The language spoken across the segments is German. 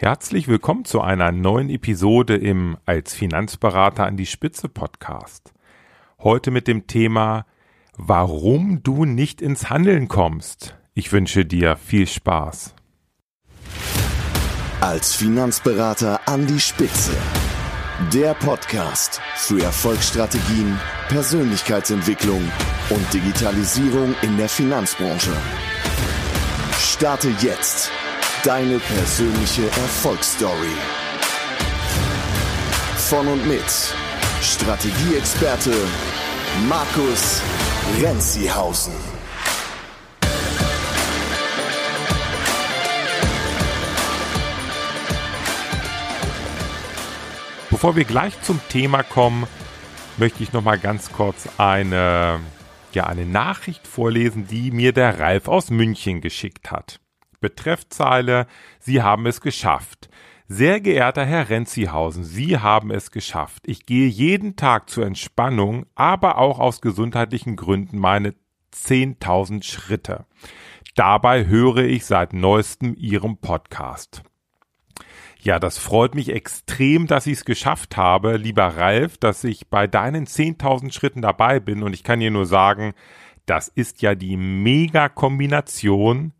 Herzlich willkommen zu einer neuen Episode im Als Finanzberater an die Spitze Podcast. Heute mit dem Thema Warum du nicht ins Handeln kommst. Ich wünsche dir viel Spaß. Als Finanzberater an die Spitze. Der Podcast für Erfolgsstrategien, Persönlichkeitsentwicklung und Digitalisierung in der Finanzbranche. Starte jetzt Deine persönliche Erfolgsstory. Von und mit Strategieexperte Markus Renzihausen. Bevor wir gleich zum Thema kommen, möchte ich noch mal ganz kurz eine ja eine Nachricht vorlesen, die mir der Ralf aus München geschickt hat. Betreffzeile Sie haben es geschafft. Sehr geehrter Herr Renzihausen, Sie haben es geschafft. Ich gehe jeden Tag zur Entspannung, aber auch aus gesundheitlichen Gründen meine 10.000 Schritte. Dabei höre ich seit neuestem Ihrem Podcast. Ja, das freut mich extrem, dass ich es geschafft habe, lieber Ralf, dass ich bei deinen 10.000 Schritten dabei bin und ich kann dir nur sagen, das ist ja die Mega-Kombination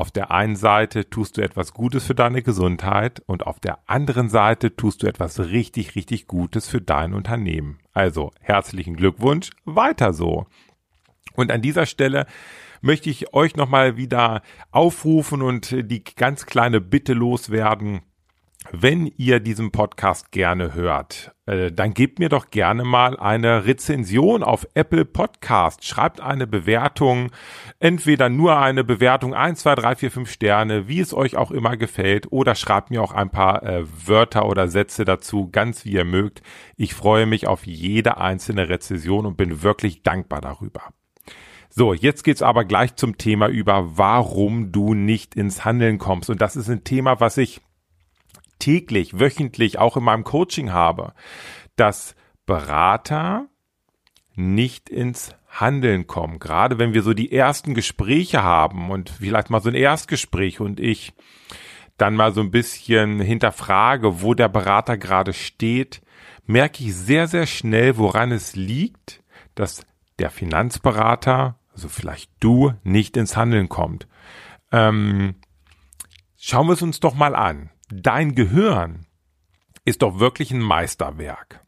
auf der einen Seite tust du etwas Gutes für deine Gesundheit und auf der anderen Seite tust du etwas richtig, richtig Gutes für dein Unternehmen. Also herzlichen Glückwunsch, weiter so. Und an dieser Stelle möchte ich euch nochmal wieder aufrufen und die ganz kleine Bitte loswerden. Wenn ihr diesen Podcast gerne hört, äh, dann gebt mir doch gerne mal eine Rezension auf Apple Podcast. Schreibt eine Bewertung, entweder nur eine Bewertung 1, 2, 3, 4, 5 Sterne, wie es euch auch immer gefällt, oder schreibt mir auch ein paar äh, Wörter oder Sätze dazu, ganz wie ihr mögt. Ich freue mich auf jede einzelne Rezension und bin wirklich dankbar darüber. So, jetzt geht's aber gleich zum Thema über, warum du nicht ins Handeln kommst. Und das ist ein Thema, was ich täglich, wöchentlich auch in meinem Coaching habe, dass Berater nicht ins Handeln kommen. Gerade wenn wir so die ersten Gespräche haben und vielleicht mal so ein Erstgespräch und ich dann mal so ein bisschen hinterfrage, wo der Berater gerade steht, merke ich sehr, sehr schnell, woran es liegt, dass der Finanzberater, also vielleicht du, nicht ins Handeln kommt. Ähm, schauen wir es uns doch mal an dein Gehirn ist doch wirklich ein Meisterwerk.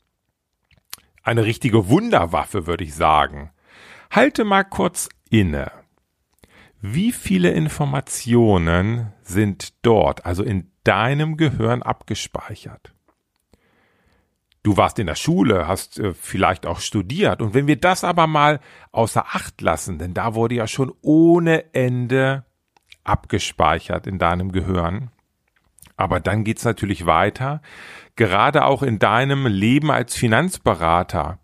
Eine richtige Wunderwaffe, würde ich sagen. Halte mal kurz inne. Wie viele Informationen sind dort, also in deinem Gehirn abgespeichert? Du warst in der Schule, hast äh, vielleicht auch studiert. Und wenn wir das aber mal außer Acht lassen, denn da wurde ja schon ohne Ende abgespeichert in deinem Gehirn, aber dann geht's natürlich weiter. Gerade auch in deinem Leben als Finanzberater.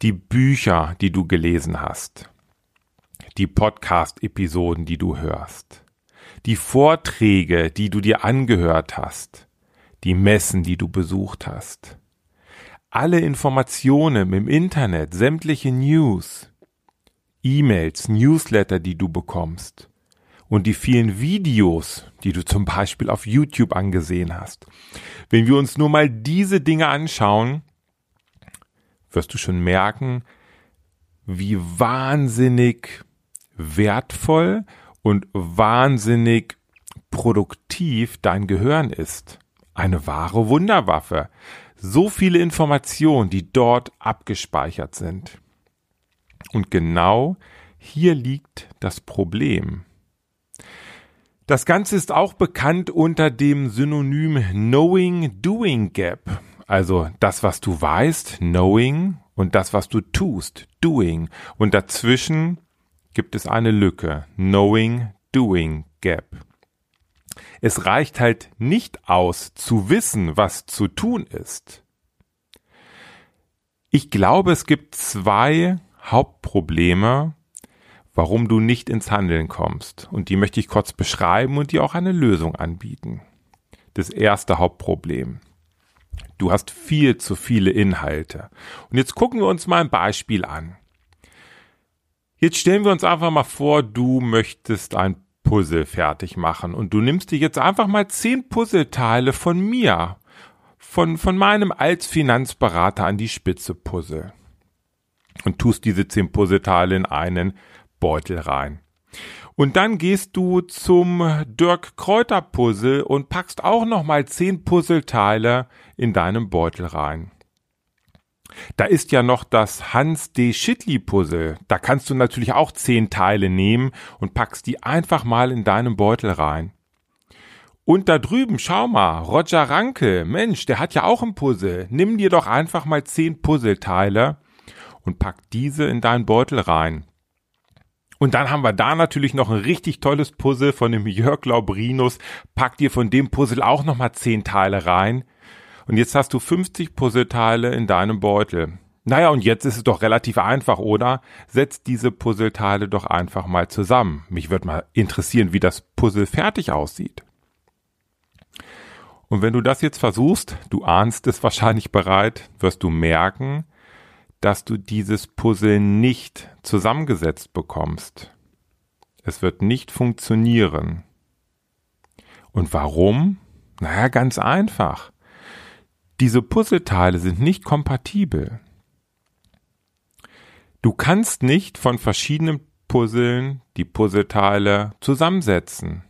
Die Bücher, die du gelesen hast. Die Podcast-Episoden, die du hörst. Die Vorträge, die du dir angehört hast. Die Messen, die du besucht hast. Alle Informationen im Internet, sämtliche News. E-Mails, Newsletter, die du bekommst und die vielen Videos, die du zum Beispiel auf YouTube angesehen hast. Wenn wir uns nur mal diese Dinge anschauen, wirst du schon merken, wie wahnsinnig wertvoll und wahnsinnig produktiv dein Gehirn ist. Eine wahre Wunderwaffe. So viele Informationen, die dort abgespeichert sind. Und genau hier liegt das Problem. Das Ganze ist auch bekannt unter dem Synonym Knowing-Doing Gap. Also das, was du weißt, Knowing, und das, was du tust, Doing. Und dazwischen gibt es eine Lücke, Knowing-Doing Gap. Es reicht halt nicht aus, zu wissen, was zu tun ist. Ich glaube, es gibt zwei Hauptprobleme, warum du nicht ins Handeln kommst. Und die möchte ich kurz beschreiben und dir auch eine Lösung anbieten. Das erste Hauptproblem. Du hast viel zu viele Inhalte. Und jetzt gucken wir uns mal ein Beispiel an. Jetzt stellen wir uns einfach mal vor, du möchtest ein Puzzle fertig machen und du nimmst dir jetzt einfach mal zehn Puzzleteile von mir, von, von meinem als Finanzberater an die Spitze Puzzle und tust diese zehn Puzzleteile in einen Beutel rein. Und dann gehst du zum Dirk Kräuter Puzzle und packst auch nochmal zehn Puzzleteile in deinem Beutel rein. Da ist ja noch das Hans D. Schittli Puzzle. Da kannst du natürlich auch zehn Teile nehmen und packst die einfach mal in deinem Beutel rein. Und da drüben, schau mal, Roger Ranke, Mensch, der hat ja auch ein Puzzle. Nimm dir doch einfach mal zehn Puzzleteile und pack diese in deinen Beutel rein. Und dann haben wir da natürlich noch ein richtig tolles Puzzle von dem Jörg Laubrinus. Pack dir von dem Puzzle auch nochmal zehn Teile rein. Und jetzt hast du 50 Puzzleteile in deinem Beutel. Naja, und jetzt ist es doch relativ einfach, oder? Setz diese Puzzleteile doch einfach mal zusammen. Mich würde mal interessieren, wie das Puzzle fertig aussieht. Und wenn du das jetzt versuchst, du ahnst es wahrscheinlich bereit, wirst du merken, dass du dieses Puzzle nicht zusammengesetzt bekommst. Es wird nicht funktionieren. Und warum? Naja, ganz einfach. Diese Puzzleteile sind nicht kompatibel. Du kannst nicht von verschiedenen Puzzeln die Puzzleteile zusammensetzen.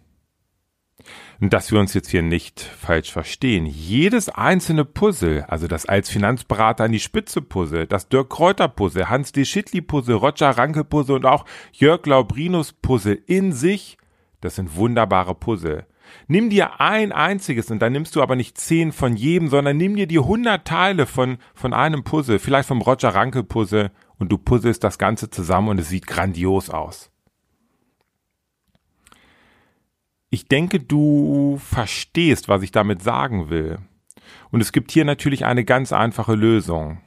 Und dass wir uns jetzt hier nicht falsch verstehen. Jedes einzelne Puzzle, also das als Finanzberater an die Spitze Puzzle, das Dirk Kräuter Puzzle, Hans D. Schittli Puzzle, Roger Ranke Puzzle und auch Jörg Laubrinus Puzzle in sich, das sind wunderbare Puzzle. Nimm dir ein einziges und dann nimmst du aber nicht zehn von jedem, sondern nimm dir die hundert Teile von, von einem Puzzle, vielleicht vom Roger Ranke Puzzle und du puzzelst das Ganze zusammen und es sieht grandios aus. Ich denke, du verstehst, was ich damit sagen will. Und es gibt hier natürlich eine ganz einfache Lösung.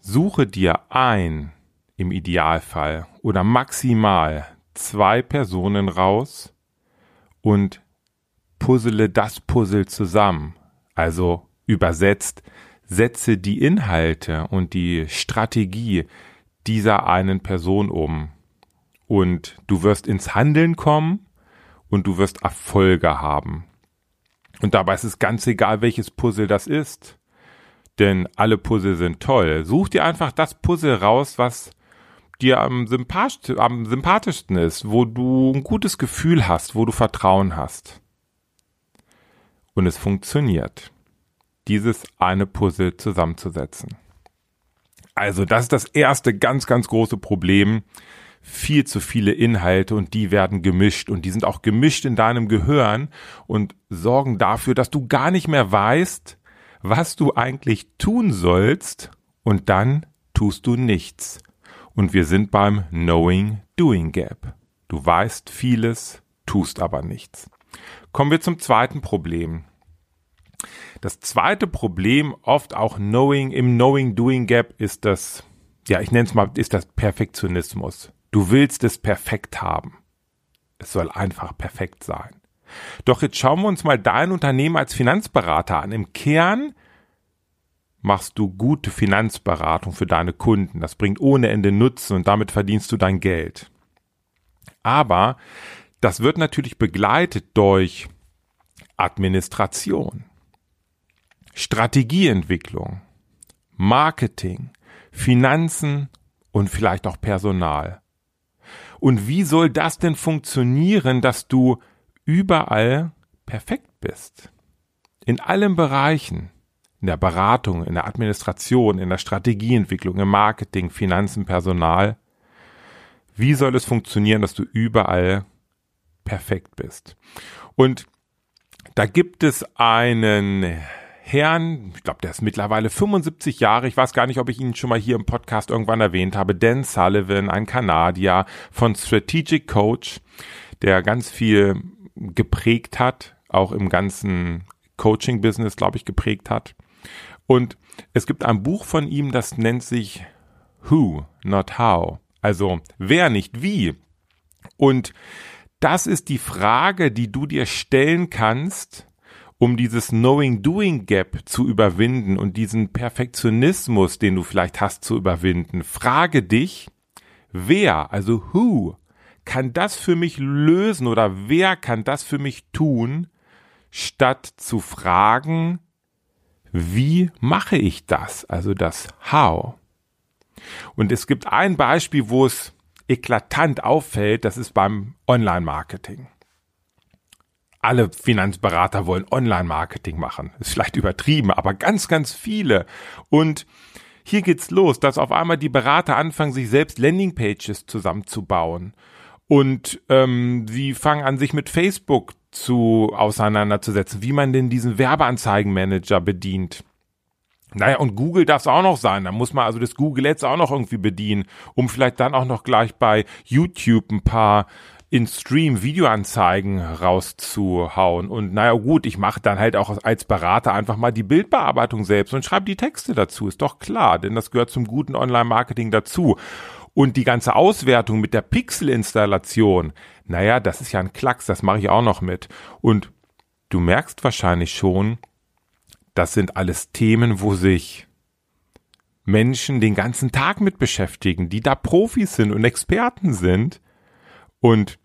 Suche dir ein, im Idealfall, oder maximal zwei Personen raus, und puzzle das Puzzle zusammen. Also übersetzt, setze die Inhalte und die Strategie dieser einen Person um. Und du wirst ins Handeln kommen und du wirst Erfolge haben. Und dabei ist es ganz egal, welches Puzzle das ist. Denn alle Puzzle sind toll. Such dir einfach das Puzzle raus, was dir am, am sympathischsten ist, wo du ein gutes Gefühl hast, wo du Vertrauen hast. Und es funktioniert, dieses eine Puzzle zusammenzusetzen. Also das ist das erste ganz, ganz große Problem. Viel zu viele Inhalte und die werden gemischt und die sind auch gemischt in deinem Gehirn und sorgen dafür, dass du gar nicht mehr weißt, was du eigentlich tun sollst und dann tust du nichts. Und wir sind beim Knowing-Doing Gap. Du weißt vieles, tust aber nichts. Kommen wir zum zweiten Problem. Das zweite Problem, oft auch Knowing im Knowing-Doing Gap, ist das, ja, ich nenne es mal, ist das Perfektionismus. Du willst es perfekt haben. Es soll einfach perfekt sein. Doch jetzt schauen wir uns mal dein Unternehmen als Finanzberater an. Im Kern machst du gute Finanzberatung für deine Kunden. Das bringt ohne Ende Nutzen und damit verdienst du dein Geld. Aber das wird natürlich begleitet durch Administration, Strategieentwicklung, Marketing, Finanzen und vielleicht auch Personal. Und wie soll das denn funktionieren, dass du überall perfekt bist? In allen Bereichen in der Beratung, in der Administration, in der Strategieentwicklung, im Marketing, Finanzen, Personal. Wie soll es funktionieren, dass du überall perfekt bist? Und da gibt es einen Herrn, ich glaube, der ist mittlerweile 75 Jahre, ich weiß gar nicht, ob ich ihn schon mal hier im Podcast irgendwann erwähnt habe, Dan Sullivan, ein Kanadier von Strategic Coach, der ganz viel geprägt hat, auch im ganzen Coaching-Business, glaube ich, geprägt hat. Und es gibt ein Buch von ihm, das nennt sich Who, not How. Also wer, nicht wie. Und das ist die Frage, die du dir stellen kannst, um dieses Knowing-Doing-Gap zu überwinden und diesen Perfektionismus, den du vielleicht hast, zu überwinden. Frage dich, wer, also who, kann das für mich lösen oder wer kann das für mich tun, statt zu fragen, wie mache ich das? Also das How. Und es gibt ein Beispiel, wo es eklatant auffällt, das ist beim Online-Marketing. Alle Finanzberater wollen Online-Marketing machen. Ist vielleicht übertrieben, aber ganz, ganz viele. Und hier geht's los, dass auf einmal die Berater anfangen, sich selbst Landingpages zusammenzubauen. Und ähm, sie fangen an, sich mit Facebook zu auseinanderzusetzen, wie man denn diesen Werbeanzeigenmanager bedient. Naja, und Google darf es auch noch sein. Da muss man also das Google Ads auch noch irgendwie bedienen, um vielleicht dann auch noch gleich bei YouTube ein paar in Stream Videoanzeigen rauszuhauen. Und naja gut, ich mache dann halt auch als Berater einfach mal die Bildbearbeitung selbst und schreibe die Texte dazu. Ist doch klar, denn das gehört zum guten Online-Marketing dazu. Und die ganze Auswertung mit der Pixel-Installation, naja, das ist ja ein Klacks, das mache ich auch noch mit. Und du merkst wahrscheinlich schon, das sind alles Themen, wo sich Menschen den ganzen Tag mit beschäftigen, die da Profis sind und Experten sind. Und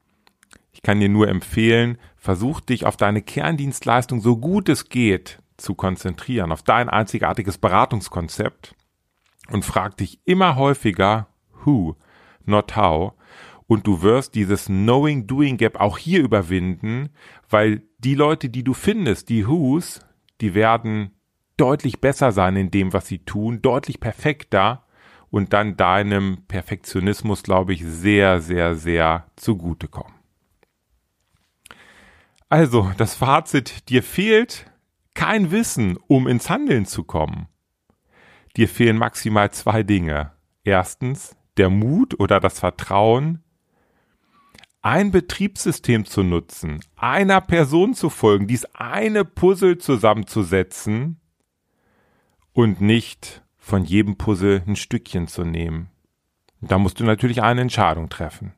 ich kann dir nur empfehlen, versuch dich auf deine Kerndienstleistung so gut es geht zu konzentrieren, auf dein einzigartiges Beratungskonzept und frag dich immer häufiger, who, not how. Und du wirst dieses Knowing-Doing Gap auch hier überwinden, weil die Leute, die du findest, die Who's, die werden deutlich besser sein in dem, was sie tun, deutlich perfekter und dann deinem Perfektionismus, glaube ich, sehr, sehr, sehr zugutekommen. Also, das Fazit, dir fehlt kein Wissen, um ins Handeln zu kommen. Dir fehlen maximal zwei Dinge. Erstens, der Mut oder das Vertrauen, ein Betriebssystem zu nutzen, einer Person zu folgen, dies eine Puzzle zusammenzusetzen und nicht von jedem Puzzle ein Stückchen zu nehmen. Da musst du natürlich eine Entscheidung treffen.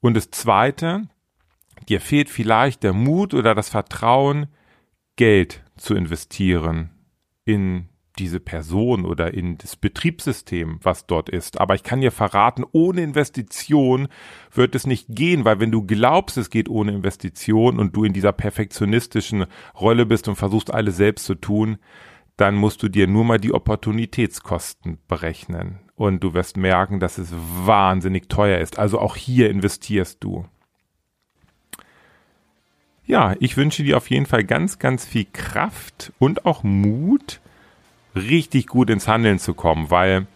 Und das Zweite, dir fehlt vielleicht der Mut oder das Vertrauen, Geld zu investieren in diese Person oder in das Betriebssystem, was dort ist. Aber ich kann dir verraten, ohne Investition wird es nicht gehen, weil wenn du glaubst, es geht ohne Investition und du in dieser perfektionistischen Rolle bist und versuchst alles selbst zu tun, dann musst du dir nur mal die Opportunitätskosten berechnen. Und du wirst merken, dass es wahnsinnig teuer ist. Also auch hier investierst du. Ja, ich wünsche dir auf jeden Fall ganz, ganz viel Kraft und auch Mut, richtig gut ins Handeln zu kommen, weil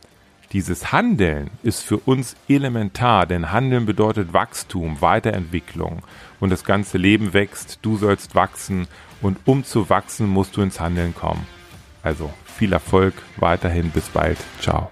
dieses Handeln ist für uns elementar, denn Handeln bedeutet Wachstum, Weiterentwicklung und das ganze Leben wächst, du sollst wachsen und um zu wachsen musst du ins Handeln kommen. Also viel Erfolg weiterhin, bis bald, ciao.